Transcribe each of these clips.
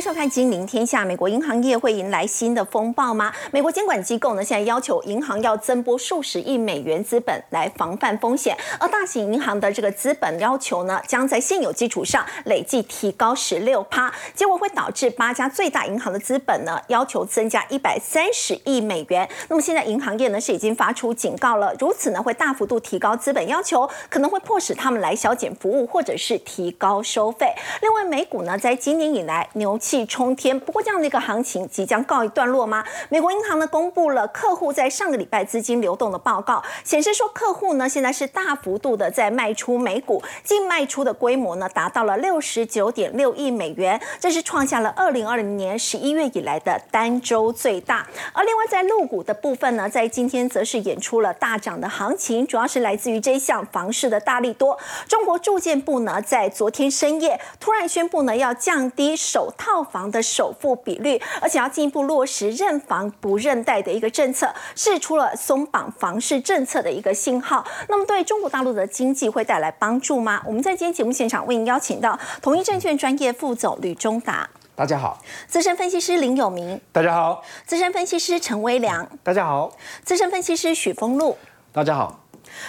迎收看《金陵天下》。美国银行业会迎来新的风暴吗？美国监管机构呢，现在要求银行要增拨数十亿美元资本来防范风险。而大型银行的这个资本要求呢，将在现有基础上累计提高十六趴，结果会导致八家最大银行的资本呢，要求增加一百三十亿美元。那么现在银行业呢，是已经发出警告了，如此呢，会大幅度提高资本要求，可能会迫使他们来削减服务或者是提高收费。另外，美股呢，在今年以来牛气冲天，不过这样的一个行情即将告一段落吗？美国银行呢公布了客户在上个礼拜资金流动的报告，显示说客户呢现在是大幅度的在卖出美股，净卖出的规模呢达到了六十九点六亿美元，这是创下了二零二零年十一月以来的单周最大。而另外在陆股的部分呢，在今天则是演出了大涨的行情，主要是来自于这项房市的大力多。中国住建部呢在昨天深夜突然宣布呢要降低首套房的首付比率，而且要进一步落实认房不认贷的一个政策，释出了松绑房市政策的一个信号。那么对中国大陆的经济会带来帮助吗？我们在今天节目现场为您邀请到统一证券专业副总吕中达，大家好；资深分析师林有明，大家好；资深分析师陈威良，大家好；资深分析师许峰路，大家好。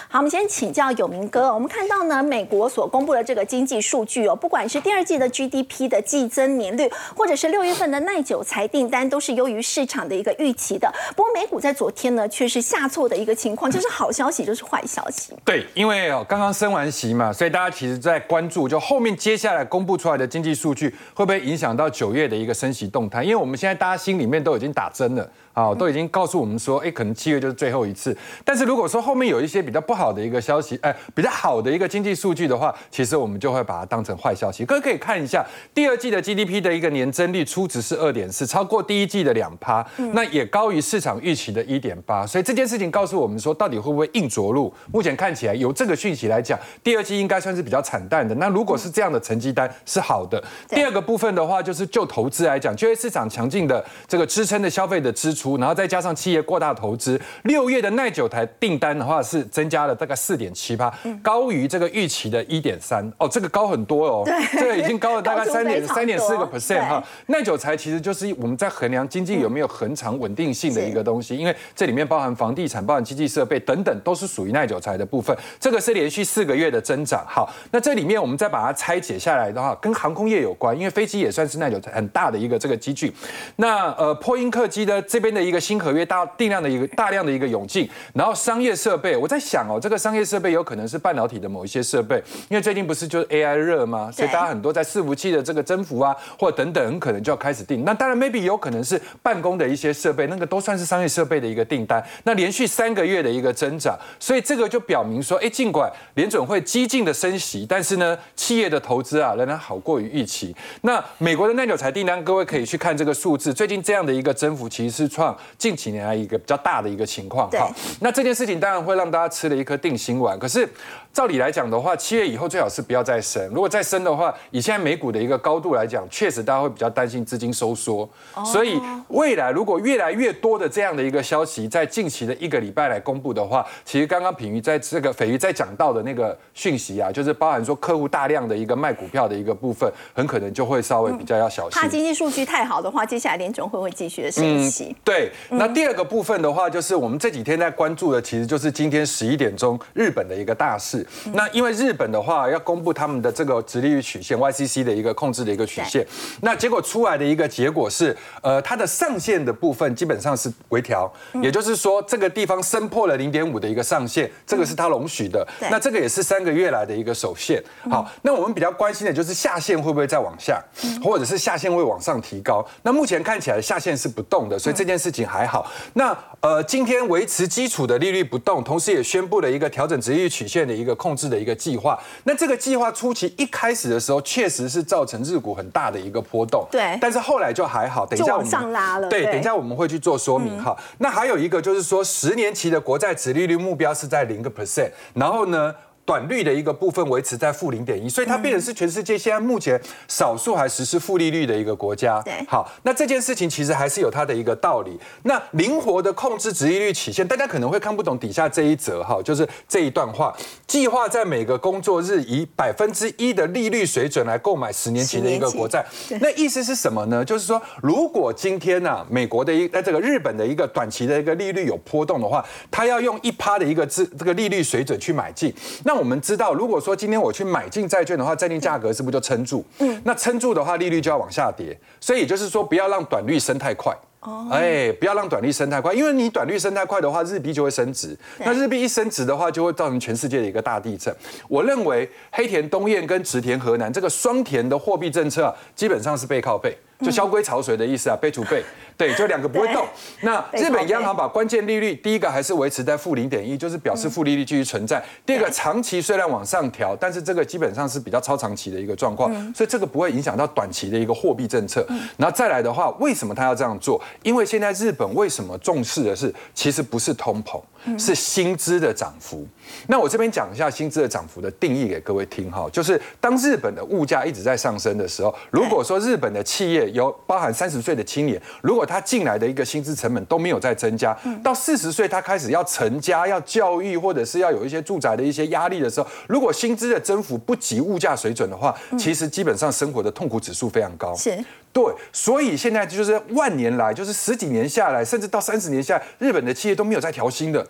好，我们先请教有明哥。我们看到呢，美国所公布的这个经济数据哦，不管是第二季的 GDP 的季增年率，或者是六月份的耐久材订单，都是优于市场的一个预期的。不过美股在昨天呢，却是下挫的一个情况，就是好消息就是坏消息。对，因为哦刚刚升完息嘛，所以大家其实在关注，就后面接下来公布出来的经济数据会不会影响到九月的一个升息动态？因为我们现在大家心里面都已经打针了。啊，都已经告诉我们说，哎，可能七月就是最后一次。但是如果说后面有一些比较不好的一个消息，哎，比较好的一个经济数据的话，其实我们就会把它当成坏消息。各位可以看一下第二季的 GDP 的一个年增率初值是二点四，超过第一季的两趴，那也高于市场预期的一点八。所以这件事情告诉我们说，到底会不会硬着陆？目前看起来由这个讯息来讲，第二季应该算是比较惨淡的。那如果是这样的成绩单是好的。第二个部分的话，就是就投资来讲，就业市场强劲的这个支撑的消费的支出。出，然后再加上企业过大投资，六月的耐久台订单的话是增加了大概四点七八，高于这个预期的一点三哦，这个高很多哦，这个已经高了大概三点三点四个 percent 哈。耐久材其实就是我们在衡量经济有没有恒长稳定性的一个东西，因为这里面包含房地产、包含机器设备等等，都是属于耐久材的部分。这个是连续四个月的增长。好，那这里面我们再把它拆解下来的话，跟航空业有关，因为飞机也算是耐久材很大的一个这个机具。那呃，波音客机的这边。的一个新合约大定量的一个大量的一个涌进，然后商业设备，我在想哦，这个商业设备有可能是半导体的某一些设备，因为最近不是就是 AI 热吗？所以大家很多在伺服器的这个增幅啊，或等等，很可能就要开始定。那当然，maybe 有可能是办公的一些设备，那个都算是商业设备的一个订单。那连续三个月的一个增长，所以这个就表明说，哎，尽管联准会激进的升息，但是呢，企业的投资啊仍然好过于预期。那美国的耐久材订单，各位可以去看这个数字，最近这样的一个增幅其实是创。近几年来一个比较大的一个情况，好，那这件事情当然会让大家吃了一颗定心丸。可是照理来讲的话，七月以后最好是不要再升。如果再升的话，以现在美股的一个高度来讲，确实大家会比较担心资金收缩。所以未来如果越来越多的这样的一个消息在近期的一个礼拜来公布的话，其实刚刚品瑜在这个斐瑜在讲到的那个讯息啊，就是包含说客户大量的一个卖股票的一个部分，很可能就会稍微比较要小心。怕经济数据太好的话，接下来联总会会继续的升息。对。那第二个部分的话，就是我们这几天在关注的，其实就是今天十一点钟日本的一个大事。那因为日本的话要公布他们的这个直利率曲线 YCC 的一个控制的一个曲线，那结果出来的一个结果是，呃，它的上限的部分基本上是微调，也就是说这个地方升破了零点五的一个上限，这个是它容许的。那这个也是三个月来的一个首线。好，那我们比较关心的就是下限会不会再往下，或者是下限会往上提高？那目前看起来下限是不动的，所以这件事情还。还好，那呃，今天维持基础的利率不动，同时也宣布了一个调整直利率曲线的一个控制的一个计划。那这个计划初期一开始的时候，确实是造成日股很大的一个波动。对，但是后来就还好。等一下往上拉了。对，等一下我们会去做说明哈。那还有一个就是说，十年期的国债殖利率目标是在零个 percent，然后呢？短率的一个部分维持在负零点一，所以它变成是全世界现在目前少数还实施负利率的一个国家。对，好，那这件事情其实还是有它的一个道理。那灵活的控制值利率曲线，大家可能会看不懂底下这一则哈，就是这一段话，计划在每个工作日以百分之一的利率水准来购买十年期的一个国债。那意思是什么呢？就是说，如果今天呢，美国的一呃这个日本的一个短期的一个利率有波动的话，它要用一趴的一个资这个利率水准去买进。那我们知道，如果说今天我去买进债券的话，债券价格是不是就撑住？嗯，那撑住的话，利率就要往下跌。所以也就是说，不要让短率升太快。哦，哎，不要让短率升太快，因为你短率升太快的话，日币就会升值。那日币一升值的话，就会造成全世界的一个大地震。我认为黑田东彦跟池田河南这个双田的货币政策啊，基本上是背靠背。就萧规潮随的意思啊，背储备，对，就两个不会动。那日本央行把关键利率，第一个还是维持在负零点一，就是表示负利率继续存在。第二个，长期虽然往上调，但是这个基本上是比较超长期的一个状况，所以这个不会影响到短期的一个货币政策。然后再来的话，为什么他要这样做？因为现在日本为什么重视的是，其实不是通膨，是薪资的涨幅。那我这边讲一下薪资的涨幅的定义给各位听哈，就是当日本的物价一直在上升的时候，如果说日本的企业有包含三十岁的青年，如果他进来的一个薪资成本都没有在增加，到四十岁他开始要成家、要教育或者是要有一些住宅的一些压力的时候，如果薪资的增幅不及物价水准的话，其实基本上生活的痛苦指数非常高。是，对，所以现在就是万年来，就是十几年下来，甚至到三十年下来，日本的企业都没有在调薪的。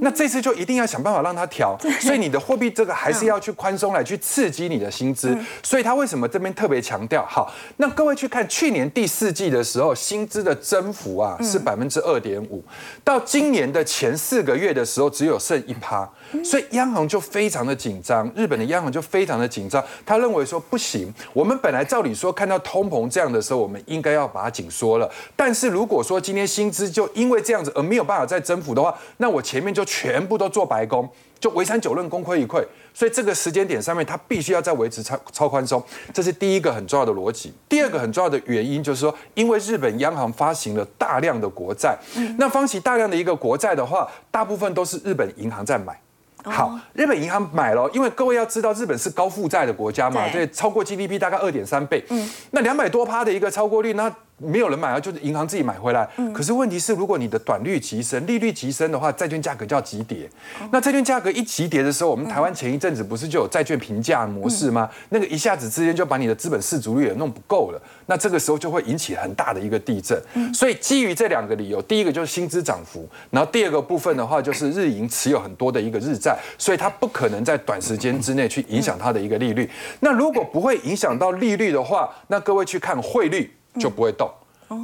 那这次就一定要想办法让它调，所以你的货币这个还是要去宽松来去刺激你的薪资。所以他为什么这边特别强调？好，那各位去看去年第四季的时候，薪资的增幅啊是百分之二点五，到今年的前四个月的时候只有剩一趴，所以央行就非常的紧张，日本的央行就非常的紧张，他认为说不行，我们本来照理说看到通膨这样的时候，我们应该要把它紧缩了，但是如果说今天薪资就因为这样子而没有办法再增幅的话，那我前面就全部都做白工，就围三九论，功亏一篑。所以这个时间点上面，它必须要再维持超超宽松，这是第一个很重要的逻辑。第二个很重要的原因就是说，因为日本央行发行了大量的国债，那发行大量的一个国债的话，大部分都是日本银行在买。好，日本银行买了，因为各位要知道，日本是高负债的国家嘛，对，超过 GDP 大概二点三倍。嗯，那两百多趴的一个超过率，那。没有人买啊，就是银行自己买回来。可是问题是，如果你的短率急升，利率急升的话，债券价格就要急跌。那债券价格一急跌的时候，我们台湾前一阵子不是就有债券评价模式吗？那个一下子之间就把你的资本市足率也弄不够了。那这个时候就会引起很大的一个地震。所以基于这两个理由，第一个就是薪资涨幅，然后第二个部分的话就是日银持有很多的一个日债，所以它不可能在短时间之内去影响它的一个利率。那如果不会影响到利率的话，那各位去看汇率。就不会动，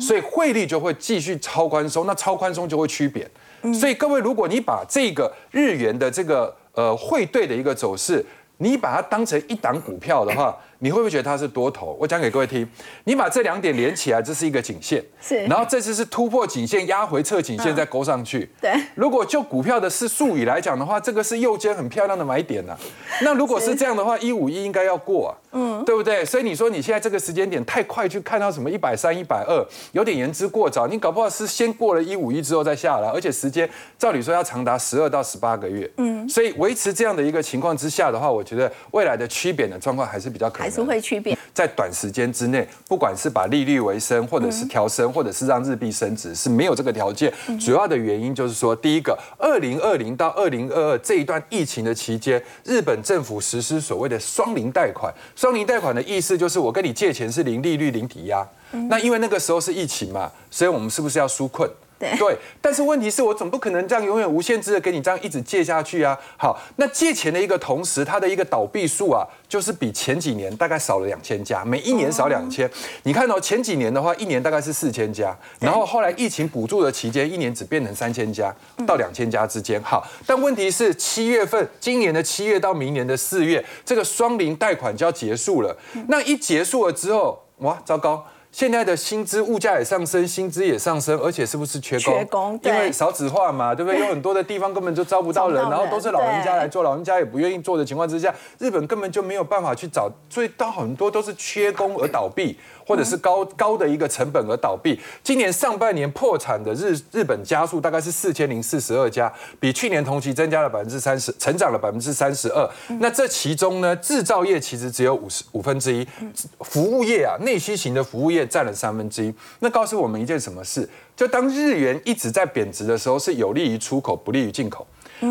所以汇率就会继续超宽松，那超宽松就会趋贬。所以各位，如果你把这个日元的这个呃汇兑的一个走势，你把它当成一档股票的话。你会不会觉得它是多头？我讲给各位听，你把这两点连起来，这是一个颈线，是。然后这次是突破颈线，压回侧颈线，再勾上去。对。如果就股票的是术语来讲的话，这个是右肩很漂亮的买点呐。那如果是这样的话，一五一应该要过啊，嗯，对不对？所以你说你现在这个时间点太快，去看到什么一百三、一百二，有点言之过早。你搞不好是先过了一五一之后再下来，而且时间照理说要长达十二到十八个月。嗯。所以维持这样的一个情况之下的话，我觉得未来的区别的状况还是比较可能。还是会区别。在短时间之内，不管是把利率为升，或者是调升，或者是让日币升值，是没有这个条件。主要的原因就是说，第一个，二零二零到二零二二这一段疫情的期间，日本政府实施所谓的双零贷款。中零贷款的意思就是，我跟你借钱是零利率、零抵押。那因为那个时候是疫情嘛，所以我们是不是要纾困？对，但是问题是我总不可能这样永远无限制的给你这样一直借下去啊。好，那借钱的一个同时，它的一个倒闭数啊，就是比前几年大概少了两千家，每一年少两千。你看到前几年的话，一年大概是四千家，然后后来疫情补助的期间，一年只变成三千家到两千家之间。好，但问题是七月份，今年的七月到明年的四月，这个双零贷款就要结束了。那一结束了之后，哇，糟糕！现在的薪资物价也上升，薪资也上升，而且是不是缺工？缺工，因为少子化嘛，对不对？有很多的地方根本就招不到人，然后都是老人家来做，老人家也不愿意做的情况之下，日本根本就没有办法去找，所以到很多都是缺工而倒闭。或者是高高的一个成本而倒闭。今年上半年破产的日日本家数大概是四千零四十二家，比去年同期增加了百分之三十，成长了百分之三十二。那这其中呢，制造业其实只有五十五分之一，服务业啊，内需型的服务业占了三分之一。那告诉我们一件什么事？就当日元一直在贬值的时候，是有利于出口，不利于进口。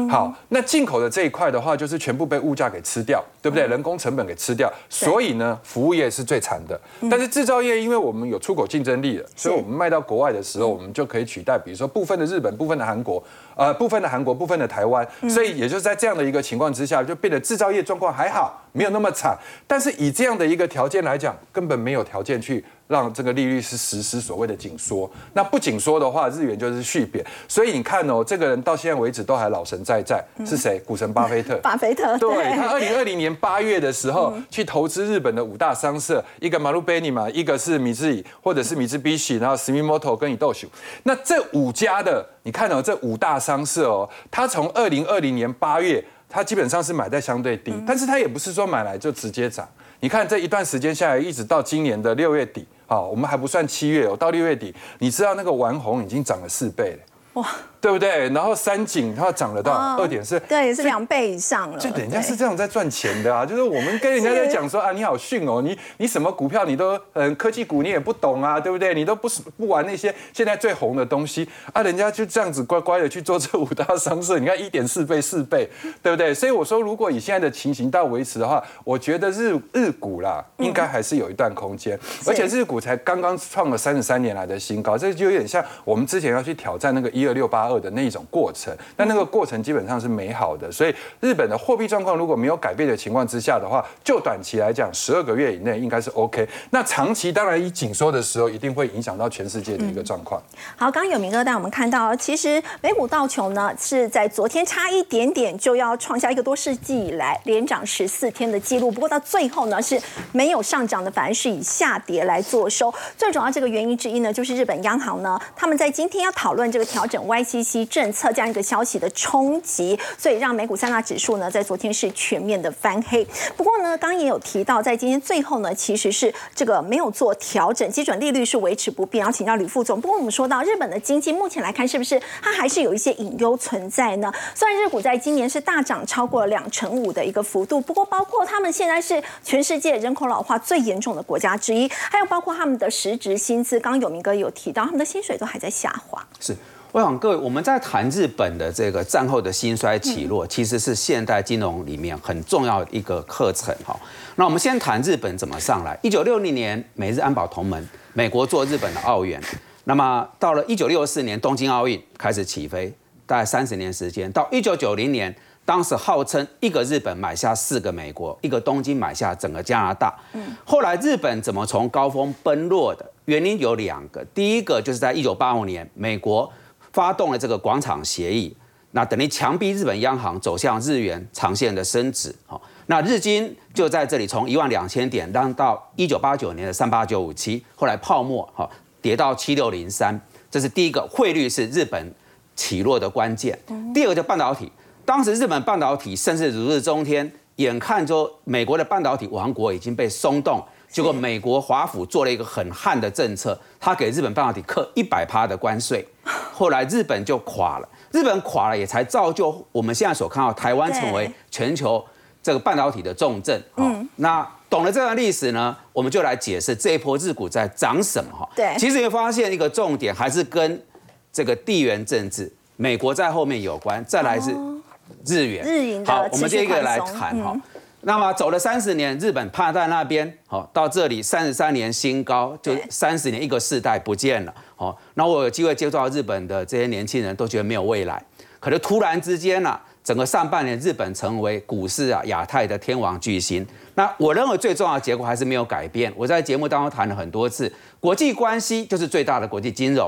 好，那进口的这一块的话，就是全部被物价给吃掉，对不对？人工成本给吃掉，所以呢，服务业是最惨的。但是制造业，因为我们有出口竞争力了，所以我们卖到国外的时候，我们就可以取代，比如说部分的日本、部分的韩国，呃，部分的韩国、部分的台湾。所以也就是在这样的一个情况之下，就变得制造业状况还好，没有那么惨。但是以这样的一个条件来讲，根本没有条件去。让这个利率是实施所谓的紧缩，那不紧缩的话，日元就是续贬。所以你看哦，这个人到现在为止都还老神在在，是谁？股神巴菲特。巴菲特。对他，二零二零年八月的时候去投资日本的五大商社，一个马路贝尼嘛，一个是米兹以，或者是米兹比喜，然后 Smimoto 跟伊豆秀。那这五家的，你看哦，这五大商社哦，他从二零二零年八月，他基本上是买在相对低，但是它也不是说买来就直接涨。你看这一段时间下来，一直到今年的六月底。好，我们还不算七月哦，到六月底，你知道那个玩红已经涨了四倍了，哇！对不对？然后三井它涨了到二点四，对，是两倍以上了。就人家是这样在赚钱的啊，就是我们跟人家在讲说啊，你好逊哦，你你什么股票你都嗯科技股你也不懂啊，对不对？你都不不玩那些现在最红的东西啊，人家就这样子乖乖的去做这五大商社，你看一点四倍四倍，对不对？所以我说，如果以现在的情形到维持的话，我觉得日日股啦，应该还是有一段空间，而且日股才刚刚创了三十三年来的新高，这就有点像我们之前要去挑战那个一二六八二。的那一种过程，但那个过程基本上是美好的，所以日本的货币状况如果没有改变的情况之下的话，就短期来讲，十二个月以内应该是 OK。那长期当然以紧缩的时候，一定会影响到全世界的一个状况。好，刚刚有明哥带我们看到，其实美股道琼呢是在昨天差一点点就要创下一个多世纪以来连涨十四天的记录，不过到最后呢是没有上涨的，反而是以下跌来做收。最主要这个原因之一呢，就是日本央行呢他们在今天要讨论这个调整 Y C。息政策这样一个消息的冲击，所以让美股三大指数呢在昨天是全面的翻黑。不过呢，刚也有提到，在今天最后呢，其实是这个没有做调整，基准利率是维持不变。要请教吕副总。不过我们说到日本的经济目前来看，是不是它还是有一些隐忧存在呢？虽然日股在今年是大涨超过了两成五的一个幅度，不过包括他们现在是全世界人口老化最严重的国家之一，还有包括他们的实质薪资，刚刚有明哥有提到，他们的薪水都还在下滑。是。我想各位，我们在谈日本的这个战后的兴衰起落，其实是现代金融里面很重要的一个课程哈。那我们先谈日本怎么上来。一九六零年，美日安保同盟，美国做日本的澳元。那么到了一九六四年东京奥运开始起飞，大概三十年时间。到一九九零年，当时号称一个日本买下四个美国，一个东京买下整个加拿大。嗯。后来日本怎么从高峰崩落的？原因有两个。第一个就是在一九八五年，美国。发动了这个广场协议，那等于强逼日本央行走向日元长线的升值。好，那日经就在这里从一万两千点当到一九八九年的三八九五七，后来泡沫好跌到七六零三，这是第一个汇率是日本起落的关键。第二个就半导体，当时日本半导体甚至如日中天，眼看着美国的半导体王国已经被松动。结果美国华府做了一个很悍的政策，他给日本半导体课一百趴的关税，后来日本就垮了。日本垮了，也才造就我们现在所看到台湾成为全球这个半导体的重镇。嗯，那懂了这段历史呢，我们就来解释这一波日股在涨什么哈。对，其实会发现一个重点还是跟这个地缘政治、美国在后面有关。再来是日元，日元好，我们这一个来谈哈。那么走了三十年，日本趴在那边，好到这里三十三年新高，就三十年一个世代不见了，好，那我有机会接触到日本的这些年轻人，都觉得没有未来。可是突然之间呢，整个上半年日本成为股市啊亚太的天王巨星。那我认为最重要的结果还是没有改变。我在节目当中谈了很多次，国际关系就是最大的国际金融，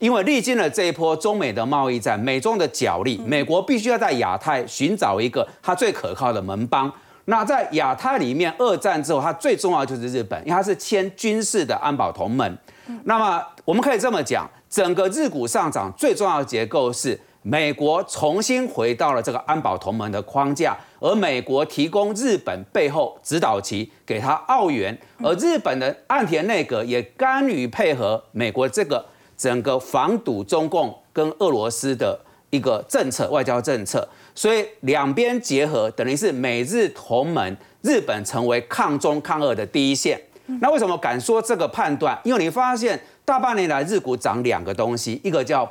因为历经了这一波中美的贸易战，美中的角力，美国必须要在亚太寻找一个它最可靠的门帮。那在亚太里面，二战之后，它最重要就是日本，因为它是签军事的安保同盟。那么我们可以这么讲，整个日股上涨最重要的结构是美国重新回到了这个安保同盟的框架，而美国提供日本背后指导旗，给他澳元，而日本的岸田内阁也甘于配合美国这个整个防堵中共跟俄罗斯的一个政策，外交政策，所以两边结合，等于是美日同盟，日本成为抗中抗俄的第一线。那为什么敢说这个判断？因为你发现大半年来日股涨两个东西，一个叫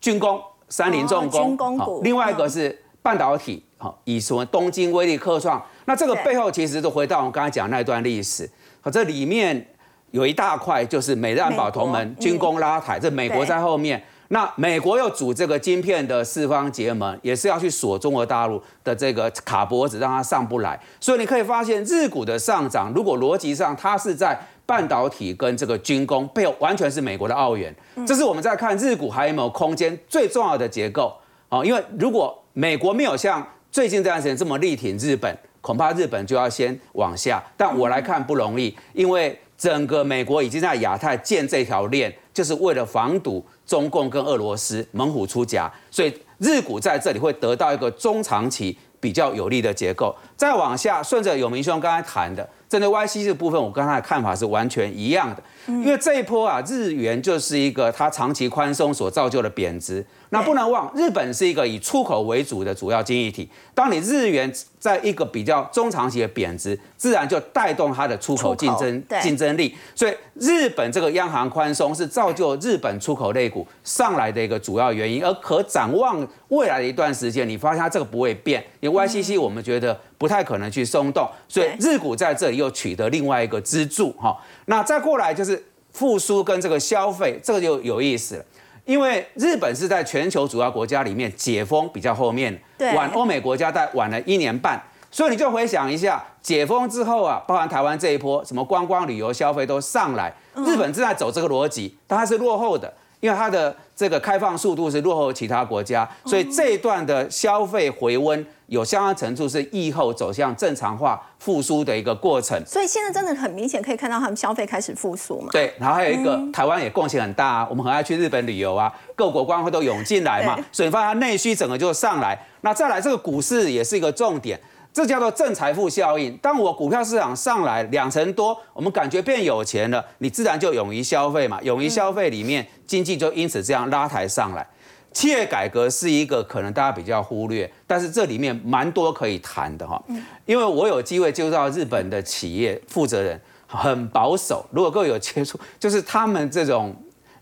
军工，三菱重工，军工股，另外一个是半导体，好，以什么东京威力科创。那这个背后其实就回到我们刚才讲那段历史，好，这里面有一大块就是美日安保同盟，军工拉抬，这美国在后面。那美国又组这个晶片的四方结盟，也是要去锁中国大陆的这个卡脖子，让它上不来。所以你可以发现，日股的上涨，如果逻辑上它是在半导体跟这个军工背后，完全是美国的澳元。这是我们在看日股还有没有空间最重要的结构啊。因为如果美国没有像最近这段时间这么力挺日本，恐怕日本就要先往下。但我来看不容易，因为整个美国已经在亚太建这条链，就是为了防堵。中共跟俄罗斯猛虎出夹，所以日股在这里会得到一个中长期比较有利的结构。再往下，顺着有明兄刚才谈的，针对 YC 这部分，我跟他的看法是完全一样的。因为这一波啊，日元就是一个它长期宽松所造就的贬值。那不能忘，日本是一个以出口为主的主要经济体。当你日元在一个比较中长期的贬值，自然就带动它的出口竞争竞争力。所以日本这个央行宽松是造就日本出口类股上来的一个主要原因。而可展望未来的一段时间，你发现它这个不会变，因为 YCC 我们觉得不太可能去松动，所以日股在这里又取得另外一个支柱哈。那再过来就是复苏跟这个消费，这个就有意思了。因为日本是在全球主要国家里面解封比较后面，晚欧美国家在晚了一年半，所以你就回想一下，解封之后啊，包含台湾这一波，什么观光旅游消费都上来，日本正在走这个逻辑，但它是落后的，因为它的这个开放速度是落后其他国家，所以这一段的消费回温。有相当程度是疫后走向正常化复苏的一个过程，所以现在真的很明显可以看到他们消费开始复苏嘛。对，然后还有一个台湾也贡献很大啊，我们很爱去日本旅游啊，各国观光都涌进来嘛，所以发现内需整个就上来。那再来这个股市也是一个重点，这叫做正财富效应。当我股票市场上来两成多，我们感觉变有钱了，你自然就勇于消费嘛，勇于消费里面经济就因此这样拉抬上来。企业改革是一个可能大家比较忽略，但是这里面蛮多可以谈的哈。因为我有机会接触到日本的企业负责人，很保守。如果各位有接触，就是他们这种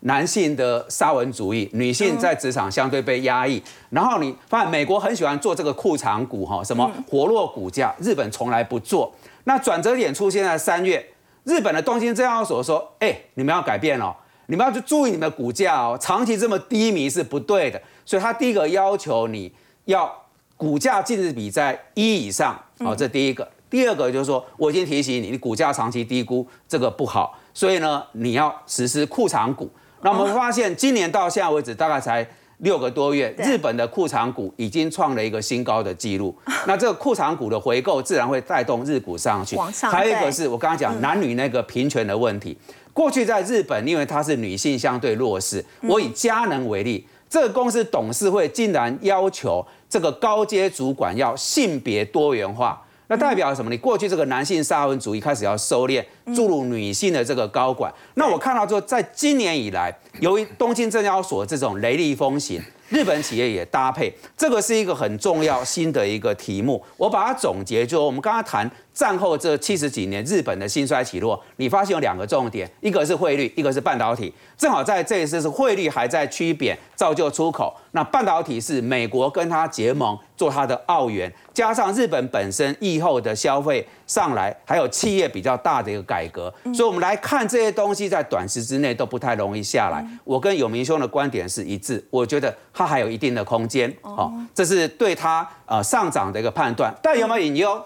男性的沙文主义，女性在职场相对被压抑。然后你发现美国很喜欢做这个库藏股哈，什么活络股价，日本从来不做。那转折点出现在三月，日本的东京证交所说：“哎，你们要改变哦。”你们要去注意你们的股价哦，长期这么低迷是不对的。所以他第一个要求你要股价净值比在一以上，好，这第一个。第二个就是说，我已经提醒你，你股价长期低估这个不好，所以呢，你要实施库藏股。那我们发现今年到现在为止，大概才六个多月，日本的库藏股已经创了一个新高的记录。那这个库藏股的回购自然会带动日股上去。还有一个是我刚刚讲男女那个平权的问题。过去在日本，因为它是女性相对弱势，我以佳能为例，这个公司董事会竟然要求这个高阶主管要性别多元化，那代表什么？你过去这个男性沙文主义开始要收敛，注入女性的这个高管。那我看到说，在今年以来，由于东京证交所这种雷厉风行。日本企业也搭配，这个是一个很重要新的一个题目。我把它总结，就我们刚刚谈战后这七十几年日本的兴衰起落，你发现有两个重点，一个是汇率，一个是半导体。正好在这一次是汇率还在趋贬，造就出口。那半导体是美国跟它结盟做它的澳元，加上日本本身疫后的消费上来，还有企业比较大的一个改革，所以我们来看这些东西在短时之内都不太容易下来。我跟有明兄的观点是一致，我觉得它还有一定的空间。哦，这是对它呃上涨的一个判断。但有没有隐忧？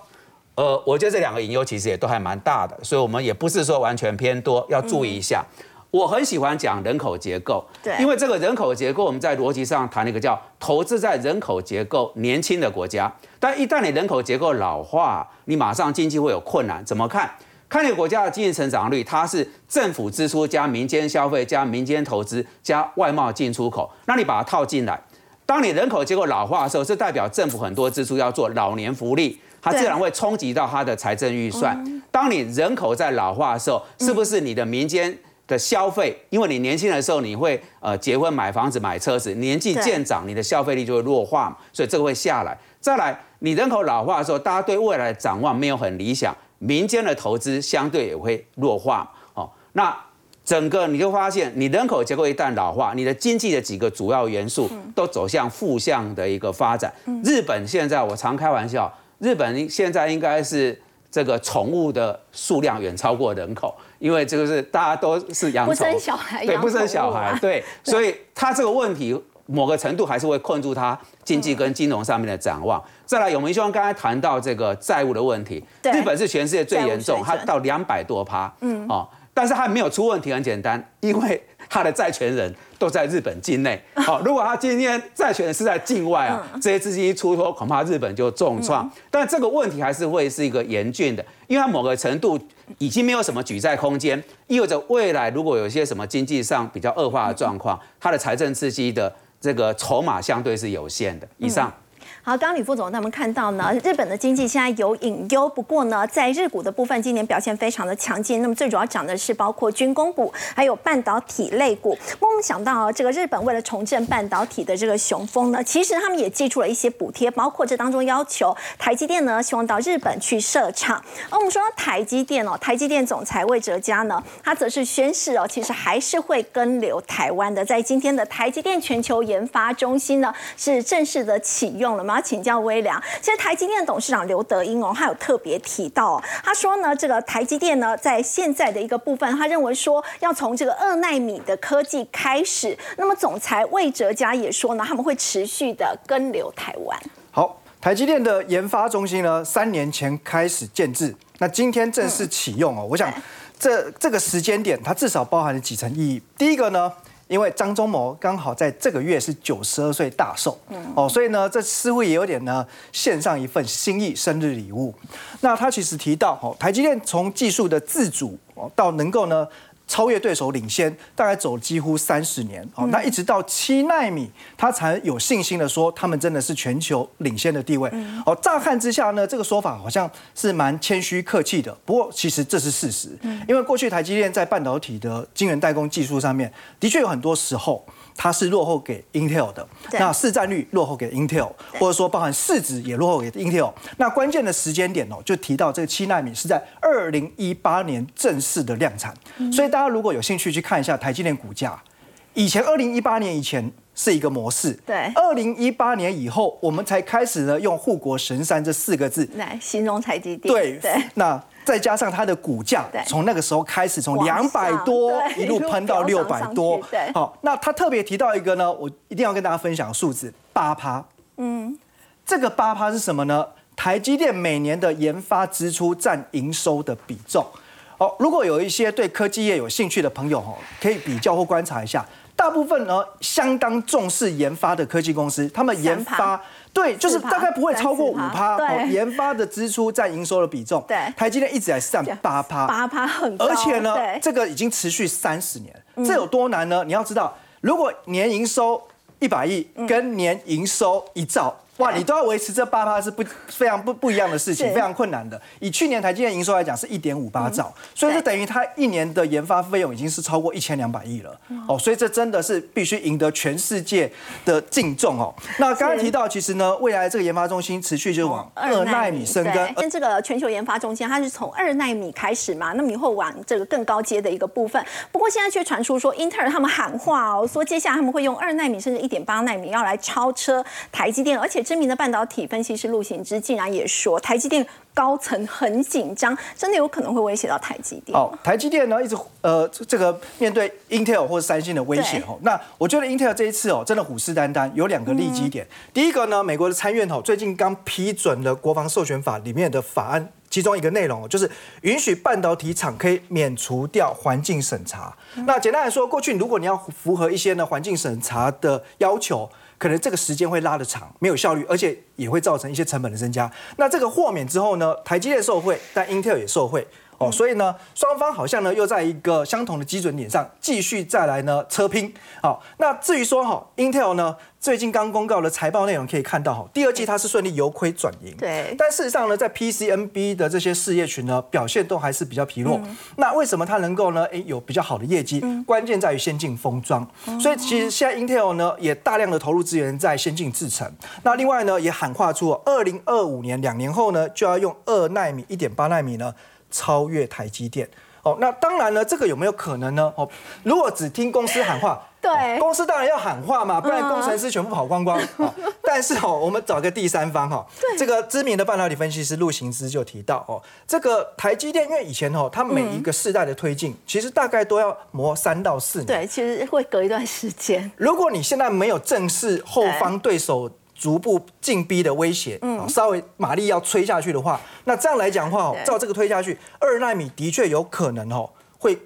呃，我觉得这两个隐忧其实也都还蛮大的，所以我们也不是说完全偏多，要注意一下。我很喜欢讲人口结构，对，因为这个人口结构，我们在逻辑上谈了一个叫投资在人口结构年轻的国家。但一旦你人口结构老化，你马上经济会有困难。怎么看？看那个国家的经济成长率，它是政府支出加民间消费加民间投资加外贸进出口。那你把它套进来，当你人口结构老化的时候，是代表政府很多支出要做老年福利，它自然会冲击到它的财政预算。当你人口在老化的时候，是不是你的民间的消费？因为你年轻的时候你会呃结婚买房子买车子，年纪渐长，你的消费力就会弱化，所以这个会下来。再来，你人口老化的时候，大家对未来的展望没有很理想，民间的投资相对也会弱化。哦，那。整个你就发现，你人口结构一旦老化，你的经济的几个主要元素都走向负向的一个发展。日本现在我常开玩笑，日本现在应该是这个宠物的数量远超过人口，因为这个是大家都是养不生小孩，对不生小孩，对，所以他这个问题某个程度还是会困住它经济跟金融上面的展望。再来，永明兄刚才谈到这个债务的问题，日本是全世界最严重，它到两百多趴，嗯，哦。但是它没有出问题，很简单，因为他的债权人都在日本境内。好，如果他今天债权人是在境外啊，这些资金一出脱，恐怕日本就重创。但这个问题还是会是一个严峻的，因为它某个程度已经没有什么举债空间，意味着未来如果有一些什么经济上比较恶化的状况，它的财政刺激的这个筹码相对是有限的。以上。好，刚刚李副总他们看到呢，日本的经济现在有隐忧，不过呢，在日股的部分，今年表现非常的强劲。那么最主要讲的是包括军工股，还有半导体类股。那我们想到这个日本为了重振半导体的这个雄风呢，其实他们也寄出了一些补贴，包括这当中要求台积电呢，希望到日本去设厂。而我们说台积电哦，台积电总裁魏哲嘉呢，他则是宣誓哦，其实还是会跟留台湾的。在今天的台积电全球研发中心呢，是正式的启用了。要请教微良，其实台积电董事长刘德英哦，他有特别提到，他说呢，这个台积电呢，在现在的一个部分，他认为说要从这个二纳米的科技开始。那么总裁魏哲嘉也说呢，他们会持续的跟留台湾。好，台积电的研发中心呢，三年前开始建制，那今天正式启用哦。我想这这个时间点，它至少包含了几层意义。第一个呢。因为张忠谋刚好在这个月是九十二岁大寿，哦，所以呢，这似乎也有点呢献上一份心意生日礼物。那他其实提到，哦，台积电从技术的自主哦，到能够呢。超越对手，领先大概走几乎三十年哦，那一直到七纳米，他才有信心的说，他们真的是全球领先的地位。哦，乍看之下呢，这个说法好像是蛮谦虚客气的，不过其实这是事实。因为过去台积电在半导体的晶圆代工技术上面，的确有很多时候。它是落后给 Intel 的，那市占率落后给 Intel，或者说包含市值也落后给 Intel。那关键的时间点哦，就提到这个七纳米是在二零一八年正式的量产。所以大家如果有兴趣去看一下台积电股价，以前二零一八年以前是一个模式，对，二零一八年以后我们才开始呢用护国神山这四个字来形容台积电。对对，那。再加上它的股价，从那个时候开始，从两百多一路喷到六百多。好，那他特别提到一个呢，我一定要跟大家分享数字八趴。嗯，这个八趴是什么呢？台积电每年的研发支出占营收的比重。哦，如果有一些对科技业有兴趣的朋友哦，可以比较或观察一下，大部分呢相当重视研发的科技公司，他们研发。对，就是大概不会超过五趴，哦研发的支出占营收的比重。对，台积电一直在占八趴，八趴很高。而且呢，这个已经持续三十年，这有多难呢？你要知道，如果年营收一百亿跟年营收一兆。哇，你都要维持这八趴是不非常不不一样的事情，非常困难的。以去年台积电营收来讲，是一点五八兆，所以这等于它一年的研发费用已经是超过一千两百亿了。哦，所以这真的是必须赢得全世界的敬重哦。那刚刚提到，其实呢，未来这个研发中心持续就往二纳米深耕。跟这个全球研发中心，它是从二纳米开始嘛，那么以后往这个更高阶的一个部分。不过现在却传出说，英特尔他们喊话哦，说接下来他们会用二纳米甚至一点八纳米要来超车台积电，而且。知名的半导体分析师陆行之竟然也说，台积电高层很紧张，真的有可能会威胁到台积电。哦，台积电呢一直呃这个面对 Intel 或者三星的威胁哦，那我觉得 Intel 这一次哦真的虎视眈眈，有两个利基点。第一个呢，美国的参院哦最近刚批准了国防授权法里面的法案，其中一个内容就是允许半导体厂可以免除掉环境审查。那简单来说，过去如果你要符合一些呢环境审查的要求。可能这个时间会拉得长，没有效率，而且也会造成一些成本的增加。那这个豁免之后呢，台积电受贿，但 Intel 也受贿。哦，所以呢，双方好像呢又在一个相同的基准点上继续再来呢车拼。好，那至于说哈，Intel 呢？最近刚公告的财报内容可以看到，哈，第二季它是顺利由亏转盈。对。但事实上呢，在 PCNB 的这些事业群呢，表现都还是比较疲弱。那为什么它能够呢？哎，有比较好的业绩？关键在于先进封装。所以其实现在 Intel 呢，也大量的投入资源在先进制程。那另外呢，也喊话出，二零二五年两年后呢，就要用二纳米、一点八纳米呢，超越台积电。哦，那当然呢，这个有没有可能呢？哦，如果只听公司喊话。对，公司当然要喊话嘛，不然工程师全部跑光光。但是哦，我们找个第三方哈，这个知名的半导体分析师陆行之就提到哦，这个台积电因为以前哦，它每一个世代的推进，其实大概都要磨三到四年。对，其实会隔一段时间。如果你现在没有正视后方对手逐步进逼的威胁，嗯，稍微马力要吹下去的话，那这样来讲的话，照这个推下去，二纳米的确有可能哦会。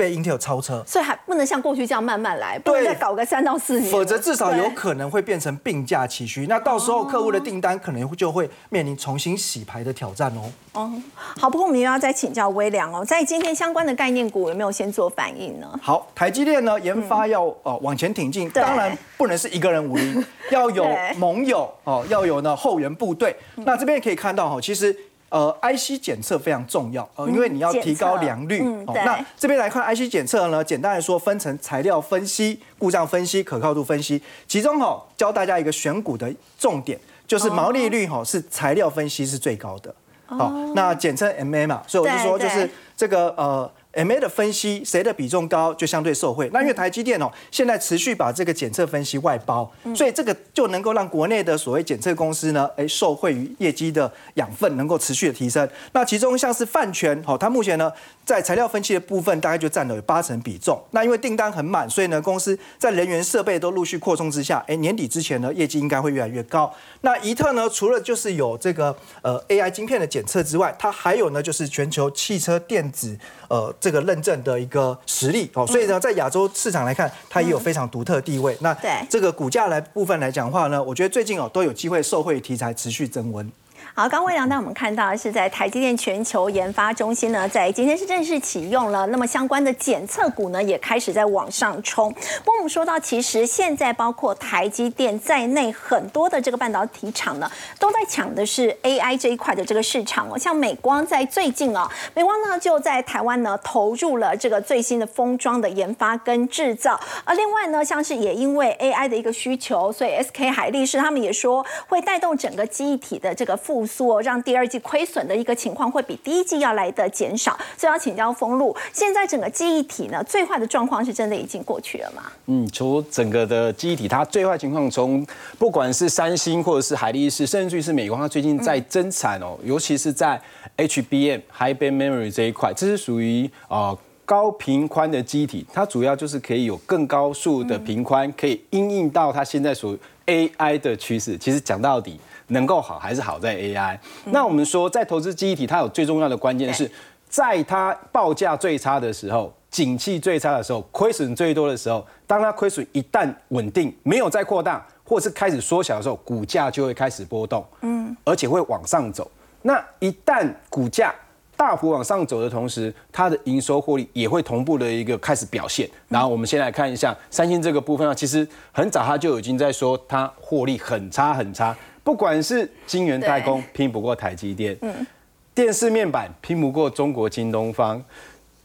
被 Intel 超车，所以还不能像过去这样慢慢来，不能再搞个三到四年，否则至少有可能会变成并驾齐驱。那到时候客户的订单可能就会面临重新洗牌的挑战哦。哦，好，不过我们又要再请教微良哦，在今天相关的概念股有没有先做反应呢？好，台积电呢研发要哦往前挺进，当然不能是一个人武力，要有 盟友哦，要有呢后援部队。那这边可以看到哈，其实。呃，IC 检测非常重要，呃，因为你要提高良率。哦，那这边来看 IC 检测呢，简单来说分成材料分析、故障分析、可靠度分析。其中哦，教大家一个选股的重点，就是毛利率哦是材料分析是最高的。好，那简称 MA 嘛，所以我就说就是这个呃。M A 的分析，谁的比重高就相对受惠。那因为台积电哦，现在持续把这个检测分析外包，所以这个就能够让国内的所谓检测公司呢，哎，受惠于业绩的养分，能够持续的提升。那其中像是泛全，哦，它目前呢在材料分析的部分大概就占了有八成比重。那因为订单很满，所以呢公司在人员设备都陆续扩充之下，哎，年底之前呢业绩应该会越来越高。那怡特呢，除了就是有这个呃 A I 晶片的检测之外，它还有呢就是全球汽车电子呃。这个认证的一个实力哦，所以呢，在亚洲市场来看，它也有非常独特的地位。那这个股价来部分来讲话呢，我觉得最近哦都有机会受惠题材持续增温。好，刚魏良带我们看到是在台积电全球研发中心呢，在今天是正式启用了。那么相关的检测股呢，也开始在往上冲。不过我们说到，其实现在包括台积电在内，很多的这个半导体厂呢，都在抢的是 AI 这一块的这个市场哦。像美光在最近哦，美光呢就在台湾呢投入了这个最新的封装的研发跟制造。而另外呢，像是也因为 AI 的一个需求，所以 SK 海力士他们也说会带动整个记忆体的这个复。复苏哦，让第二季亏损的一个情况会比第一季要来的减少，所以要请教封路。现在整个记忆体呢，最坏的状况是真的已经过去了吗？嗯，从整个的记忆体，它最坏情况，从不管是三星或者是海力士，甚至于是美光，它最近在增产哦，尤其是在 HBM High Bay Memory 这一块，这是属于啊高频宽的机体，它主要就是可以有更高速的频宽，可以应用到它现在所 AI 的趋势。其实讲到底。能够好还是好在 AI。那我们说，在投资记忆体，它有最重要的关键是，在它报价最差的时候、景气最差的时候、亏损最多的时候，当它亏损一旦稳定，没有再扩大，或是开始缩小的时候，股价就会开始波动，嗯，而且会往上走。那一旦股价大幅往上走的同时，它的营收获利也会同步的一个开始表现。然后我们先来看一下三星这个部分啊，其实很早它就已经在说它获利很差很差。不管是晶圆代工拼不过台积电，嗯，电视面板拼不过中国京东方，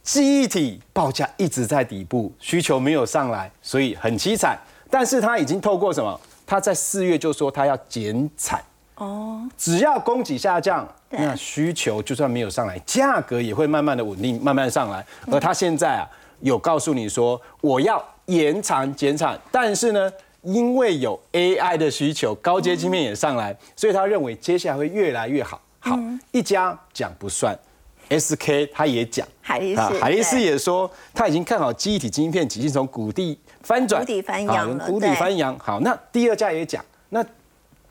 记忆体报价一直在底部，需求没有上来，所以很凄惨。但是它已经透过什么？他在四月就说他要减产哦，只要供给下降，那需求就算没有上来，价格也会慢慢的稳定，慢慢上来。而他现在啊，有告诉你说我要延长减产，但是呢？因为有 AI 的需求，高阶晶片也上来，所以他认为接下来会越来越好。好，一家讲不算，SK 他也讲，海力士，海力士也说他已经看好记忆体晶片，已经从谷底翻转，谷底翻扬谷底翻扬。好，那第二家也讲，那。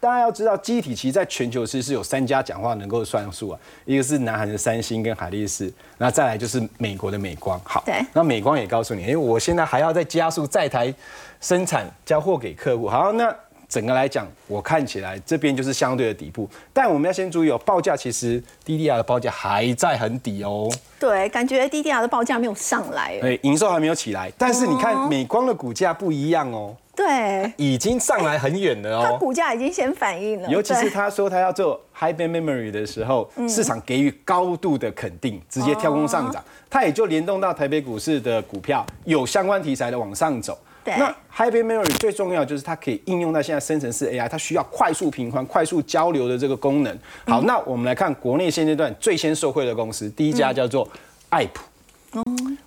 大家要知道，机体其实在全球其实是有三家讲话能够算数啊，一个是南韩的三星跟海力士，那再来就是美国的美光。好，对，那美光也告诉你，因为我现在还要再加速在台生产交货给客户。好，那整个来讲，我看起来这边就是相对的底部，但我们要先注意哦，报价其实 DDR 的报价还在很底哦，对，感觉 DDR 的报价没有上来。对，营收还没有起来，但是你看美光的股价不一样哦，对，已经上来很远了它哦。股价已经先反应了，尤其是他说他要做 High Band Memory 的时候，市场给予高度的肯定，直接跳空上涨，它也就联动到台北股市的股票有相关题材的往上走。对那 High Band Memory 最重要就是它可以应用到现在生成式 AI，它需要快速平宽、快速交流的这个功能。好，那我们来看国内现阶段最先受惠的公司，第一家叫做爱普。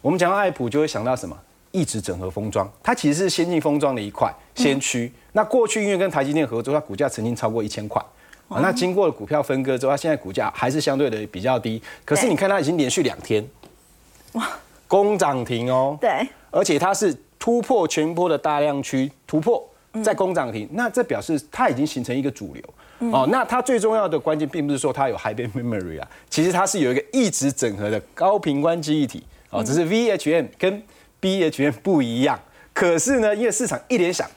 我们讲到爱普，就会想到什么？一直整合封装，它其实是先进封装的一块先驱。那过去因为跟台积电合作，它股价曾经超过一千块。啊，那经过了股票分割之后，它现在股价还是相对的比较低。可是你看它已经连续两天，哇，攻涨停哦。对，而且它是突破全波的大量区突破，在攻涨停，那这表示它已经形成一个主流。哦，那它最重要的关键并不是说它有 High Band Memory 啊，其实它是有一个一直整合的高频关记忆体。哦，只是 VHM 跟 BHM 不一样。可是呢，因为市场一联想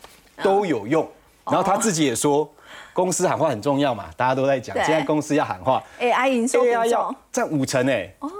都有用，然后他自己也说，公司喊话很重要嘛，大家都在讲，对现在公司要喊话 AI 营收比，AI 要重，占五成哎。哦，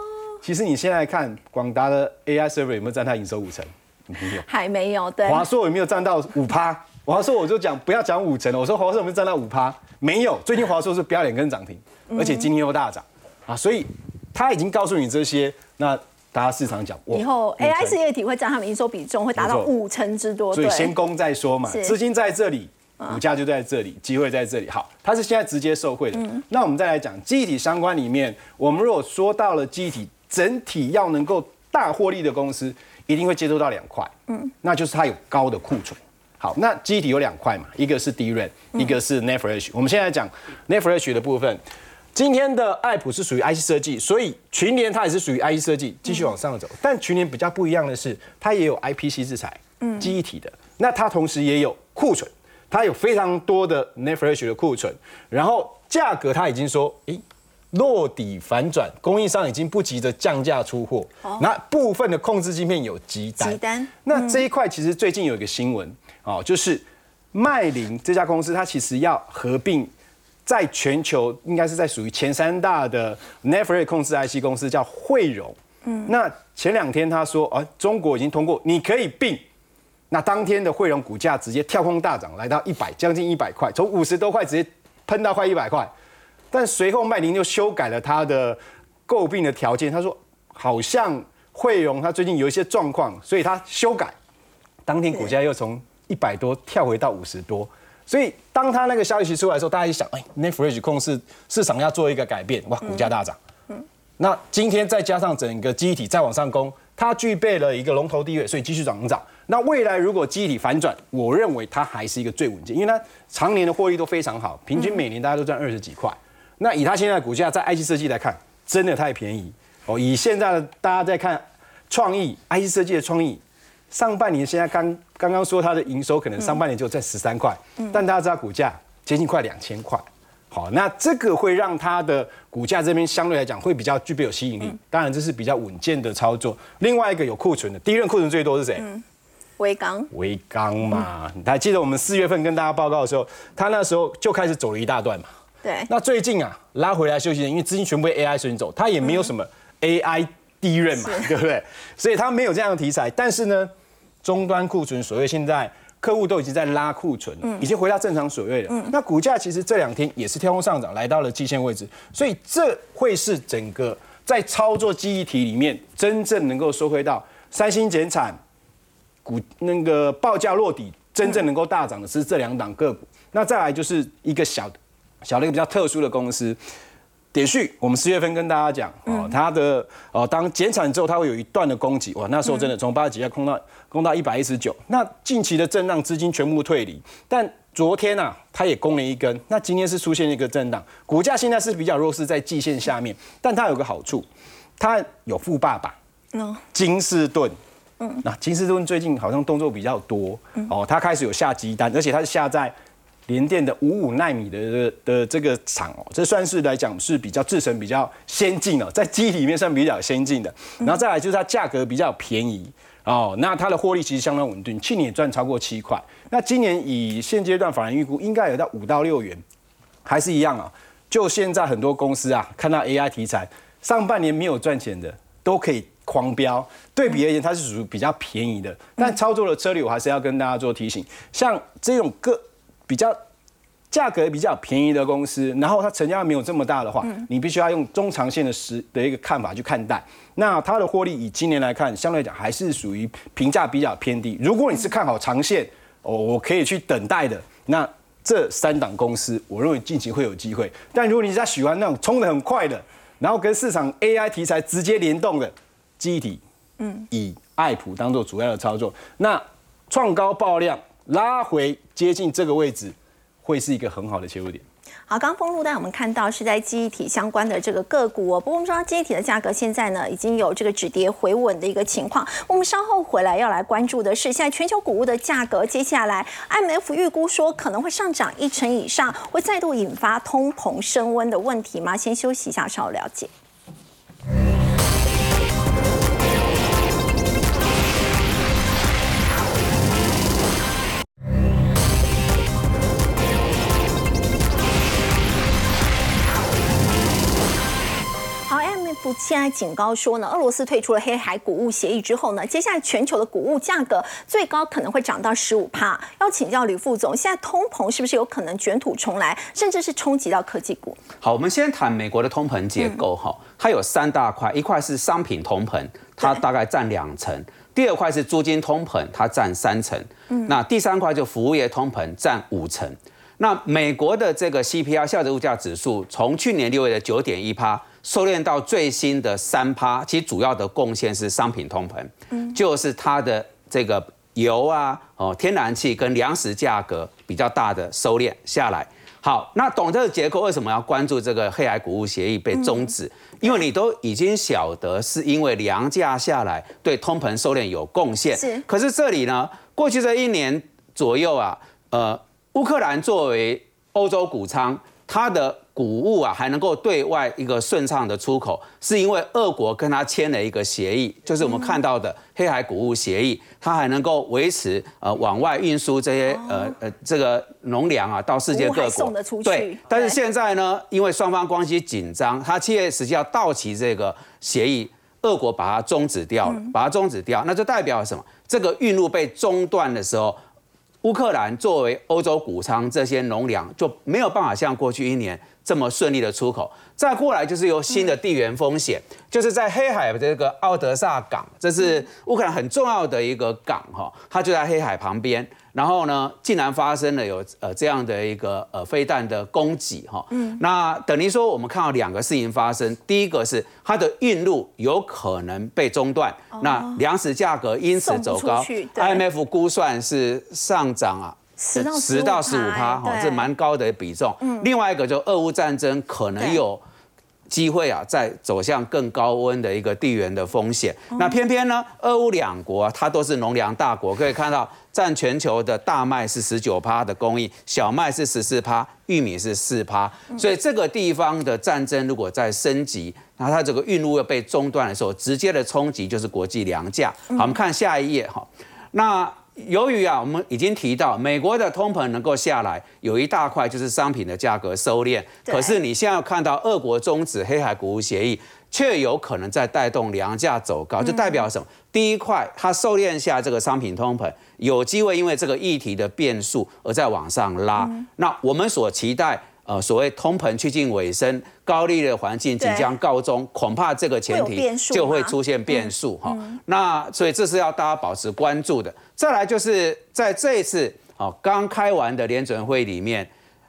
其实你现在看广达的 AI server 有没有占它营收五成？没有。还没有，对，华硕有没有占到五趴？华硕我就讲不要讲五成了，我说华硕有没有占到五趴？没有，最近华硕是不要脸跟涨停，而且今天又大涨啊，所以他已经告诉你这些，那大家市场讲，哇以后 AI 事业体会占他们营收比重会达到五成之多，所以先攻再说嘛，是资金在这里，股价就在这里，机会在这里。好，它是现在直接受惠的。那我们再来讲记忆体相关里面，我们如果说到了记忆体整体要能够大获利的公司，一定会接触到两块，嗯，那就是它有高的库存。好，那记忆体有两块嘛，一个是 DRAM，一个是 NAND Flash。我们现在讲 NAND Flash 的部分。今天的爱普是属于 IC 设计，所以群联它也是属于 IC 设计，继续往上走。但群联比较不一样的是，它也有 IPC 制裁，嗯记忆体的。那它同时也有库存，它有非常多的 NAND Flash 的库存，然后价格它已经说，诶，落底反转，供应商已经不急着降价出货，那部分的控制晶片有急单。急单那这一块其实最近有一个新闻哦，就是麦林这家公司，它其实要合并。在全球应该是在属于前三大的 n e f r e 控制 IC 公司，叫汇荣。嗯，那前两天他说，啊，中国已经通过，你可以并。那当天的汇荣股价直接跳空大涨，来到一百，将近一百块，从五十多块直接喷到快一百块。但随后麦林又修改了他的诟病的条件，他说好像汇荣他最近有一些状况，所以他修改，当天股价又从一百多跳回到五十多。所以当他那个消息出来的时候，大家一想，哎 n e f r e d g e 控制市场要做一个改变，哇，股价大涨。嗯，那今天再加上整个机体再往上攻，它具备了一个龙头地位，所以继续涨涨。那未来如果机体反转，我认为它还是一个最稳健，因为它常年的获利都非常好，平均每年大家都赚二十几块。那以它现在的股价，在 IC 设计来看，真的太便宜哦。以现在的大家在看创意 IC 设计的创意。上半年现在刚刚刚说它的营收可能上半年就在十三块，但大家知道股价接近快两千块，好，那这个会让它的股价这边相对来讲会比较具备有吸引力，当然这是比较稳健的操作。另外一个有库存的，第一任库存最多是谁？维刚维刚嘛，你还记得我们四月份跟大家报告的时候，他那时候就开始走了一大段嘛。对，那最近啊拉回来休息，因为资金全部被 AI 顺走，它也没有什么 AI 第一任嘛，对不对？所以它没有这样的题材。但是呢，终端库存所谓现在客户都已经在拉库存，已经回到正常水位了。那股价其实这两天也是跳空上涨，来到了季线位置，所以这会是整个在操作记忆体里面真正能够收回到三星减产。股那个报价落底，真正能够大涨的是这两档个股。那再来就是一个小的、小的一个比较特殊的公司，点序。我们四月份跟大家讲哦，它的哦当减产之后，它会有一段的攻击哇，那时候真的从八十几下空到攻到一百一十九。那近期的震荡资金全部退离，但昨天啊，它也攻了一根。那今天是出现一个震荡，股价现在是比较弱势，在季线下面。但它有个好处，它有富爸爸，嗯，金士顿。嗯，那金士顿最近好像动作比较多，哦，它开始有下鸡单，而且它是下在联电的五五纳米的的这个厂哦，这算是来讲是比较制程比较先进哦，在机里面算比较先进的。然后再来就是它价格比较便宜，哦，那它的获利其实相当稳定，去年也赚超过七块，那今年以现阶段法人预估应该有到五到六元，还是一样啊。就现在很多公司啊，看到 AI 题材，上半年没有赚钱的都可以狂飙，对比而言它是属于比较便宜的。但操作的策略我还是要跟大家做提醒，像这种个比较价格比较便宜的公司，然后它成交量没有这么大的话，你必须要用中长线的时的一个看法去看待。那它的获利以今年来看，相对来讲还是属于评价比较偏低。如果你是看好长线，哦，我可以去等待的那。这三档公司，我认为近期会有机会。但如果你在喜欢那种冲的很快的，然后跟市场 AI 题材直接联动的机体，嗯，以爱普当做主要的操作，那创高爆量拉回接近这个位置，会是一个很好的切入点。好，刚刚封路带我们看到是在记忆体相关的这个个股哦。不过我们知道记忆体的价格现在呢已经有这个止跌回稳的一个情况。我们稍后回来要来关注的是，现在全球谷物的价格，接下来 IMF 预估说可能会上涨一成以上，会再度引发通膨升温的问题吗？先休息一下，稍后了解。现在警告说呢，俄罗斯退出了黑海谷物协议之后呢，接下来全球的谷物价格最高可能会涨到十五帕。要请教吕副总，现在通膨是不是有可能卷土重来，甚至是冲击到科技股？好，我们先谈美国的通膨结构哈，它有三大块，一块是商品通膨，它大概占两成；第二块是租金通膨，它占三成；那第三块就服务业通膨占五成。那美国的这个 CPI 消费物价指数从去年六月的九点一趴。收敛到最新的三趴，其实主要的贡献是商品通膨，嗯，就是它的这个油啊、哦天然气跟粮食价格比较大的收敛下来。好，那懂这个结构，为什么要关注这个黑海谷物协议被终止？因为你都已经晓得是因为粮价下来对通膨收敛有贡献，是。可是这里呢，过去这一年左右啊，呃，乌克兰作为欧洲谷仓，它的谷物啊，还能够对外一个顺畅的出口，是因为俄国跟他签了一个协议，就是我们看到的黑海谷物协议，它还能够维持呃往外运输这些呃呃这个农粮啊到世界各国。对，但是现在呢，因为双方关系紧张，它七月十七号到期这个协议，俄国把它终止掉了，把它终止掉，那就代表什么？这个运路被中断的时候。乌克兰作为欧洲谷仓，这些农粮就没有办法像过去一年这么顺利的出口。再过来就是有新的地缘风险，就是在黑海这个奥德萨港，这是乌克兰很重要的一个港哈，它就在黑海旁边。然后呢，竟然发生了有呃这样的一个呃飞弹的攻击哈，嗯，那等于说我们看到两个事情发生，第一个是它的运路有可能被中断，那粮食价格因此走高，IMF 估算是上涨啊十到十到十五趴哈，这蛮高的比重。嗯，另外一个就俄乌战争可能有。机会啊，在走向更高温的一个地缘的风险。那偏偏呢，俄乌两国它都是农粮大国，可以看到占全球的大麦是十九趴的供应，小麦是十四趴，玉米是四趴。所以这个地方的战争如果再升级，那它这个运路又被中断的时候，直接的冲击就是国际粮价。好，我们看下一页哈。那由于啊，我们已经提到美国的通膨能够下来，有一大块就是商品的价格收敛。可是你现在看到俄国终止黑海谷物协议，却有可能在带动粮价走高，就代表什么？第一块，它收敛下这个商品通膨，有机会因为这个议题的变数而在往上拉。那我们所期待。呃，所谓通膨趋近尾声，高利的环境即将告终，恐怕这个前提就会出现变数哈。那所以这是要大家保持关注的。再来就是在这一次哦刚开完的联准会里面，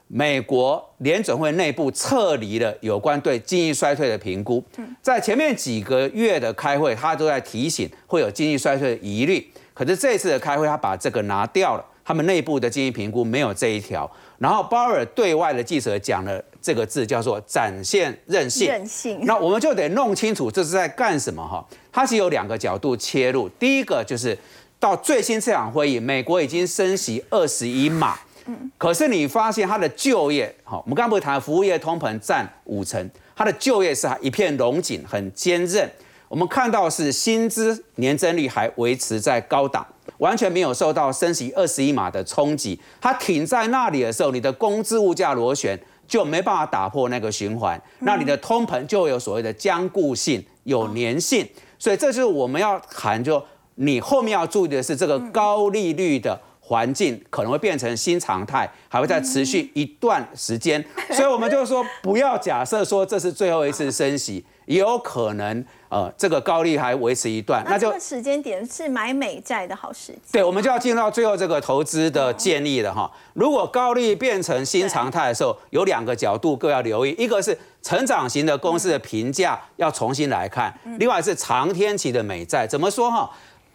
美国联准会内部撤离了有关对经济衰退的评估。在前面几个月的开会，他都在提醒会有经济衰退的疑虑，可是这次的开会，他把这个拿掉了。他们内部的经济评估没有这一条，然后鲍尔对外的记者讲了这个字叫做展现韧性。韧性。那我们就得弄清楚这是在干什么哈？它是有两个角度切入，第一个就是到最新这场会议，美国已经升息二十一码，嗯，可是你发现它的就业，好，我们刚刚不是谈服务业通膨占五成，它的就业是一片龙井，很坚韧。我们看到是薪资年增率还维持在高档，完全没有受到升息二十一码的冲击。它停在那里的时候，你的工资物价螺旋就没办法打破那个循环，那你的通膨就有所谓的僵固性、有粘性。所以这就是我们要谈，就你后面要注意的是这个高利率的。环境可能会变成新常态，还会再持续一段时间，所以我们就说不要假设说这是最后一次升息，也有可能呃这个高利还维持一段，那就时间点是买美债的好时机。对，我们就要进入到最后这个投资的建议了哈。如果高利变成新常态的时候，有两个角度各要留意，一个是成长型的公司的评价要重新来看，另外是长天期的美债怎么说哈？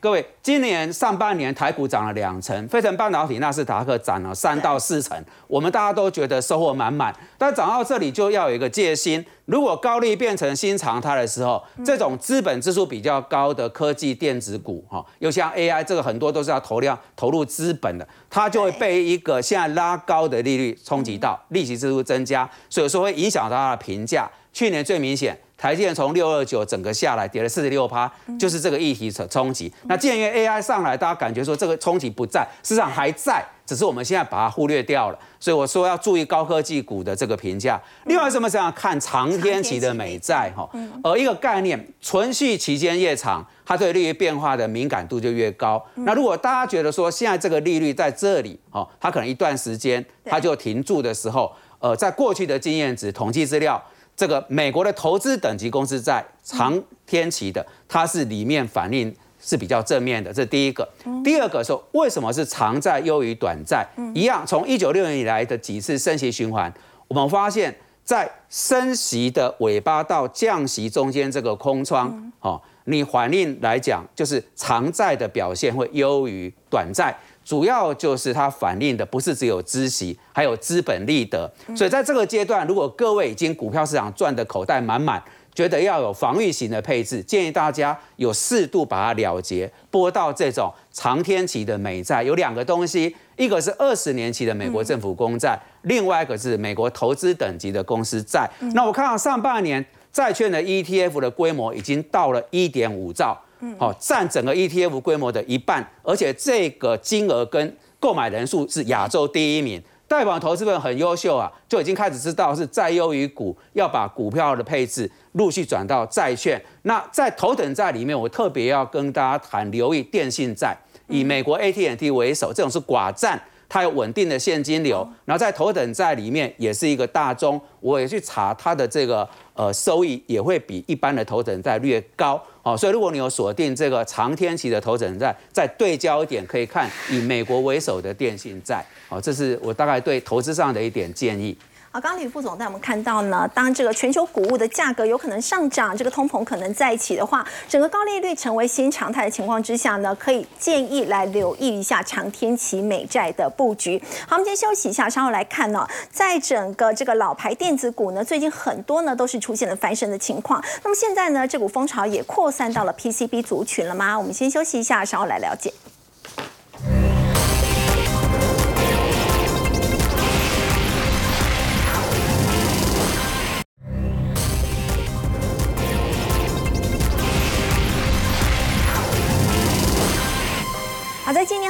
各位，今年上半年台股涨了两成，飞腾半导体、纳斯达克涨了三到四成，我们大家都觉得收获满满。但涨到这里就要有一个戒心，如果高利变成新常态的时候，这种资本支出比较高的科技电子股，哈，又像 AI 这个很多都是要投量投入资本的，它就会被一个现在拉高的利率冲击到，利息支出增加，所以说会影响到它的评价。去年最明显。台积电从六二九整个下来跌了四十六趴，就是这个议题所冲击。那既然因为 AI 上来，大家感觉说这个冲击不在，市场还在，只是我们现在把它忽略掉了。所以我说要注意高科技股的这个评价。另外什么？这样看长天期的美债哈，而一个概念，存续期间越长，它对利率变化的敏感度就越高。那如果大家觉得说现在这个利率在这里，哈，它可能一段时间它就停住的时候，呃，在过去的经验值统计资料。这个美国的投资等级公司债长天期的，它是里面反应是比较正面的，这是第一个。第二个说，为什么是长债优于短债？一样，从一九六年以来的几次升息循环，我们发现，在升息的尾巴到降息中间这个空窗，哦，你反应来讲，就是长债的表现会优于短债。主要就是它反映的不是只有孳息，还有资本利得。所以在这个阶段，如果各位已经股票市场赚的口袋满满，觉得要有防御型的配置，建议大家有适度把它了结，拨到这种长天期的美债。有两个东西，一个是二十年期的美国政府公债，另外一个是美国投资等级的公司债。那我看到上半年债券的 ETF 的规模已经到了一点五兆。好，占整个 ETF 规模的一半，而且这个金额跟购买人数是亚洲第一名，代表投资人很优秀啊，就已经开始知道是债优于股，要把股票的配置陆续转到债券。那在头等债里面，我特别要跟大家谈，留意电信债，以美国 AT&T 为首，这种是寡占。它有稳定的现金流，然后在头等债里面也是一个大宗，我也去查它的这个呃收益也会比一般的头等债略高，哦，所以如果你有锁定这个长天期的头等债，在对焦一点，可以看以美国为首的电信债，哦，这是我大概对投资上的一点建议。好，刚刚吕副总带我们看到呢，当这个全球谷物的价格有可能上涨，这个通膨可能再起的话，整个高利率成为新常态的情况之下呢，可以建议来留意一下长天期美债的布局。好，我们先休息一下，稍后来看呢，在整个这个老牌电子股呢，最近很多呢都是出现了翻身的情况。那么现在呢，这股风潮也扩散到了 PCB 族群了吗？我们先休息一下，稍后来了解。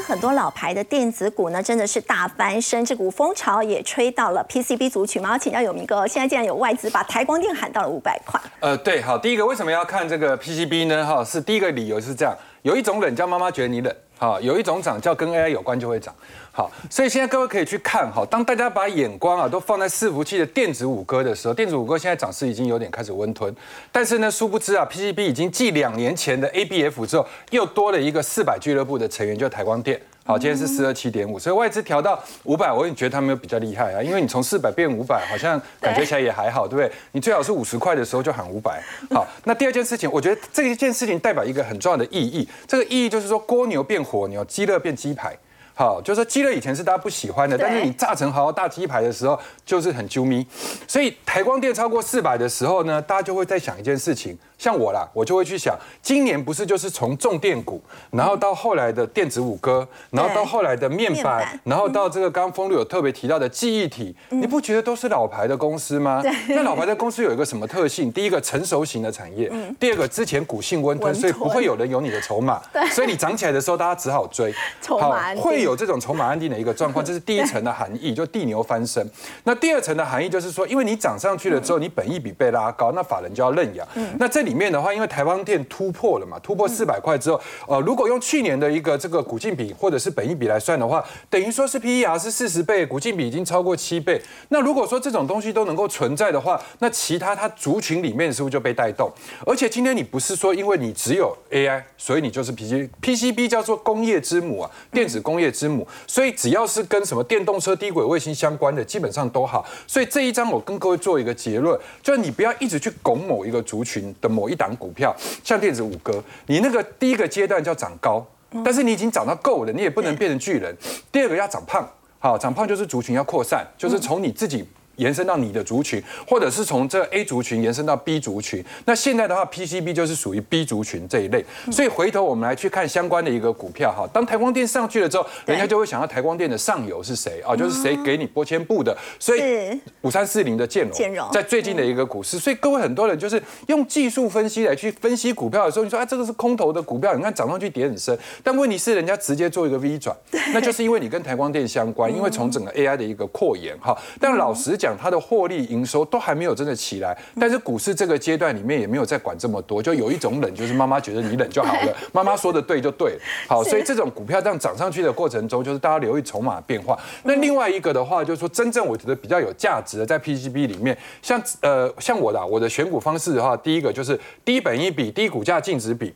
很多老牌的电子股呢，真的是大翻身，这股风潮也吹到了 PCB 族群嘛。要请教有明哥，现在竟然有外资把台光电喊到了五百块。呃，对，好，第一个为什么要看这个 PCB 呢？哈，是第一个理由是这样，有一种冷叫妈妈觉得你冷。好，有一种涨叫跟 AI 有关就会涨。好，所以现在各位可以去看哈，当大家把眼光啊都放在伺服器的电子五哥的时候，电子五哥现在涨势已经有点开始温吞。但是呢，殊不知啊，PCB 已经继两年前的 ABF 之后，又多了一个四百俱乐部的成员，就台光电。好，今天是四二七点五，所以外资调到五百，我也觉得他们比较厉害啊，因为你从四百变五百，好像感觉起来也还好，对不对？你最好是五十块的时候就喊五百。好，那第二件事情，我觉得这一件事情代表一个很重要的意义，这个意义就是说，蜗牛变火牛，鸡肋变鸡排。好，就是说鸡肋以前是大家不喜欢的，但是你炸成好大鸡排的时候，就是很啾咪。所以台光电超过四百的时候呢，大家就会在想一件事情。像我啦，我就会去想，今年不是就是从重电股，然后到后来的电子五哥，然后到后来的面板，然后到这个刚刚峰律有特别提到的记忆体，你不觉得都是老牌的公司吗？那老牌的公司有一个什么特性？第一个成熟型的产业，第二个之前股性温吞，所以不会有人有你的筹码，所以你涨起来的时候大家只好追，好会有这种筹码安定的一个状况，这是第一层的含义，就地牛翻身。那第二层的含义就是说，因为你涨上去了之后，你本益比被拉高，那法人就要认养。那这里面的话，因为台湾电突破了嘛，突破四百块之后，呃，如果用去年的一个这个股净比或者是本益比来算的话，等于说是 P E R 是四十倍，股净比已经超过七倍。那如果说这种东西都能够存在的话，那其他它族群里面是不是就被带动？而且今天你不是说因为你只有 A I，所以你就是 P C P C B 叫做工业之母啊，电子工业之母，所以只要是跟什么电动车、低轨卫星相关的，基本上都好。所以这一章我跟各位做一个结论，就是你不要一直去拱某一个族群的某一档。股票像电子五哥，你那个第一个阶段叫长高，但是你已经长到够了，你也不能变成巨人。第二个要长胖，好，长胖就是族群要扩散，就是从你自己。延伸到你的族群，或者是从这 A 族群延伸到 B 族群。那现在的话，PCB 就是属于 B 族群这一类。所以回头我们来去看相关的一个股票哈。当台光电上去了之后，人家就会想到台光电的上游是谁啊？就是谁给你拨铅布的？所以五三四零的建融，在最近的一个股市。所以各位很多人就是用技术分析来去分析股票的时候，你说啊，这个是空头的股票，你看涨上去跌很深。但问题是，人家直接做一个 V 转，那就是因为你跟台光电相关，因为从整个 AI 的一个扩延哈。但老实讲。讲它的获利营收都还没有真的起来，但是股市这个阶段里面也没有再管这么多，就有一种冷，就是妈妈觉得你冷就好了，妈妈说的对就对，好，所以这种股票这样涨上去的过程中，就是大家留意筹码变化。那另外一个的话，就是说真正我觉得比较有价值的，在 PGB 里面，像呃像我的我的选股方式的话，第一个就是低本一比，低股价净值比。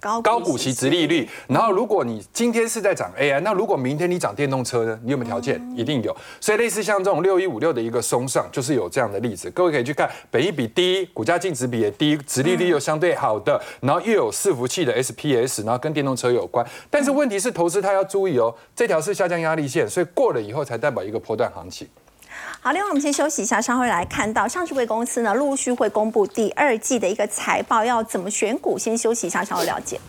高股息、直利率，然后如果你今天是在涨 AI，那如果明天你涨电动车呢？你有没有条件？一定有。所以类似像这种六一五六的一个松上，就是有这样的例子。各位可以去看，本益比低，股价净值比也低，直利率又相对好的，然后又有伺服器的 SPS，然后跟电动车有关。但是问题是，投资它要注意哦，这条是下降压力线，所以过了以后才代表一个波段行情。好，另外我们先休息一下，稍后来看到上市贵公司呢，陆续会公布第二季的一个财报，要怎么选股？先休息一下，稍后了解。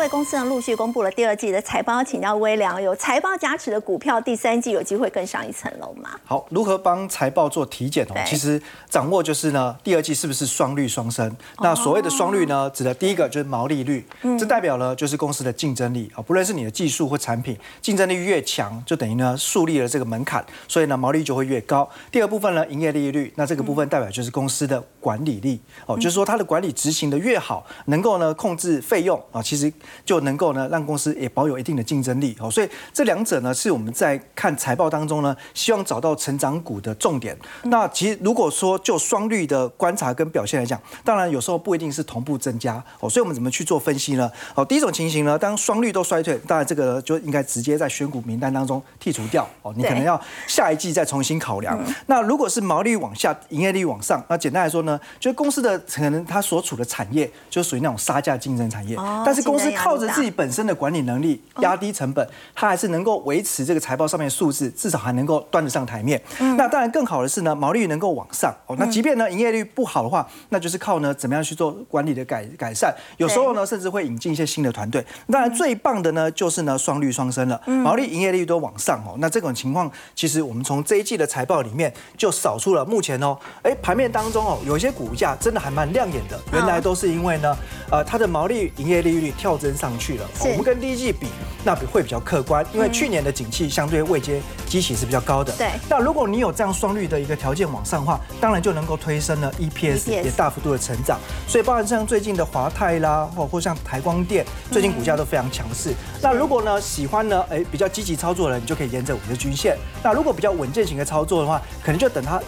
贵公司呢陆续公布了第二季的财报，请教微良，有财报加持的股票，第三季有机会更上一层楼吗？好，如何帮财报做体检哦？其实掌握就是呢，第二季是不是双率双升？那所谓的双率呢，指的第一个就是毛利率，这代表呢就是公司的竞争力啊，不论是你的技术或产品，竞争力越强，就等于呢树立了这个门槛，所以呢毛利就会越高。第二部分呢，营业利率，那这个部分代表就是公司的管理力哦，就是说它的管理执行的越好，能够呢控制费用啊，其实。就能够呢让公司也保有一定的竞争力哦，所以这两者呢是我们在看财报当中呢，希望找到成长股的重点。那其实如果说就双率的观察跟表现来讲，当然有时候不一定是同步增加哦，所以我们怎么去做分析呢？哦，第一种情形呢，当双率都衰退，当然这个就应该直接在选股名单当中剔除掉哦，你可能要下一季再重新考量。那如果是毛利往下，营业利往上，那简单来说呢，就是公司的可能它所处的产业就属于那种杀价竞争产业，但是公司。靠着自己本身的管理能力压低成本，它还是能够维持这个财报上面的数字，至少还能够端得上台面。那当然更好的是呢，毛利率能够往上哦。那即便呢营业率不好的话，那就是靠呢怎么样去做管理的改改善。有时候呢甚至会引进一些新的团队。当然最棒的呢就是呢双率双升了，毛利营业率都往上哦。那这种情况其实我们从这一季的财报里面就扫出了目前哦，哎盘面当中哦有一些股价真的还蛮亮眼的，原来都是因为呢呃它的毛利营业利率跳增。上去了，我们跟第一季比，那会比较客观，因为去年的景气相对位阶基期是比较高的。对，那如果你有这样双率的一个条件往上的话，当然就能够推升了 EPS 也大幅度的成长。所以包含像最近的华泰啦，或或像台光电，最近股价都非常强势。那如果呢喜欢呢，哎比较积极操作的人，你就可以沿着五日均线。那如果比较稳健型的操作的话，可能就等它